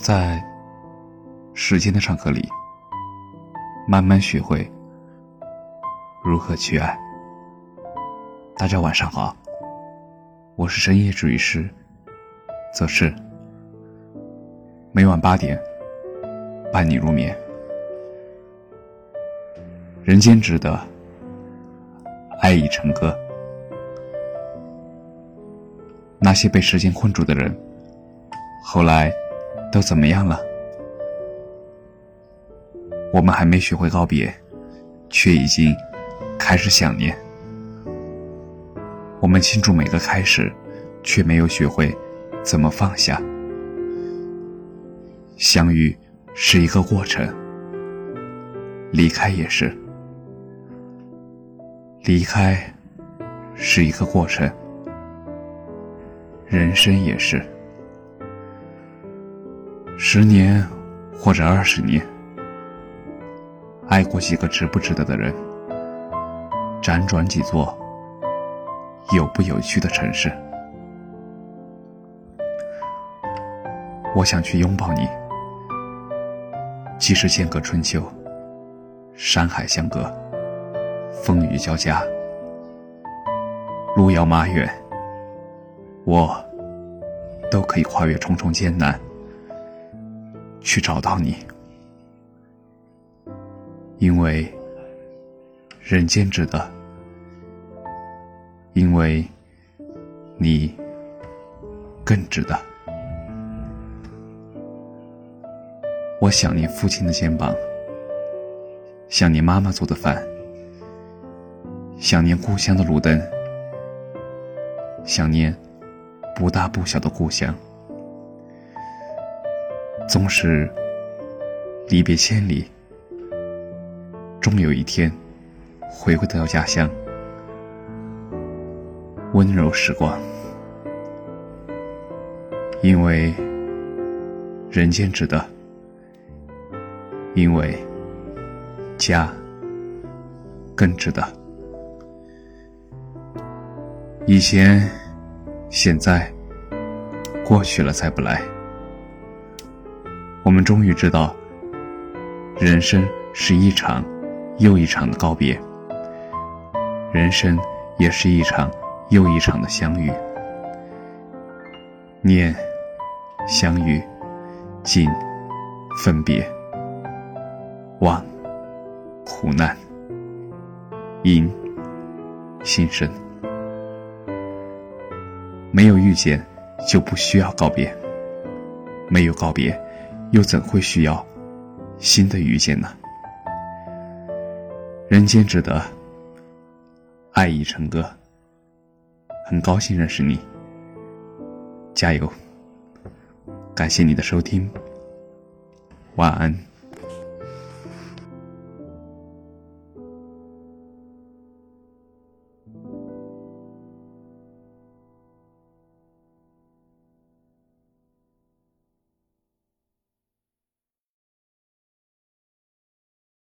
在时间的长河里，慢慢学会如何去爱。大家晚上好，我是深夜治愈师，则是每晚八点伴你入眠。人间值得，爱已成歌。那些被时间困住的人，后来。都怎么样了？我们还没学会告别，却已经开始想念。我们庆祝每个开始，却没有学会怎么放下。相遇是一个过程，离开也是。离开是一个过程，人生也是。十年，或者二十年，爱过几个值不值得的人，辗转几座有不有趣的城市，我想去拥抱你。即使间隔春秋，山海相隔，风雨交加，路遥马远，我都可以跨越重重艰难。去找到你，因为人间值得，因为你更值得。我想念父亲的肩膀，想念妈妈做的饭，想念故乡的路灯，想念不大不小的故乡。纵使离别千里，终有一天回归到家乡。温柔时光，因为人间值得，因为家更值得。以前、现在、过去了，再不来。我们终于知道，人生是一场又一场的告别，人生也是一场又一场的相遇。念，相遇，尽，分别，忘，苦难，因，心生。没有遇见，就不需要告别；没有告别。又怎会需要新的遇见呢？人间值得，爱已成歌。很高兴认识你，加油！感谢你的收听，晚安。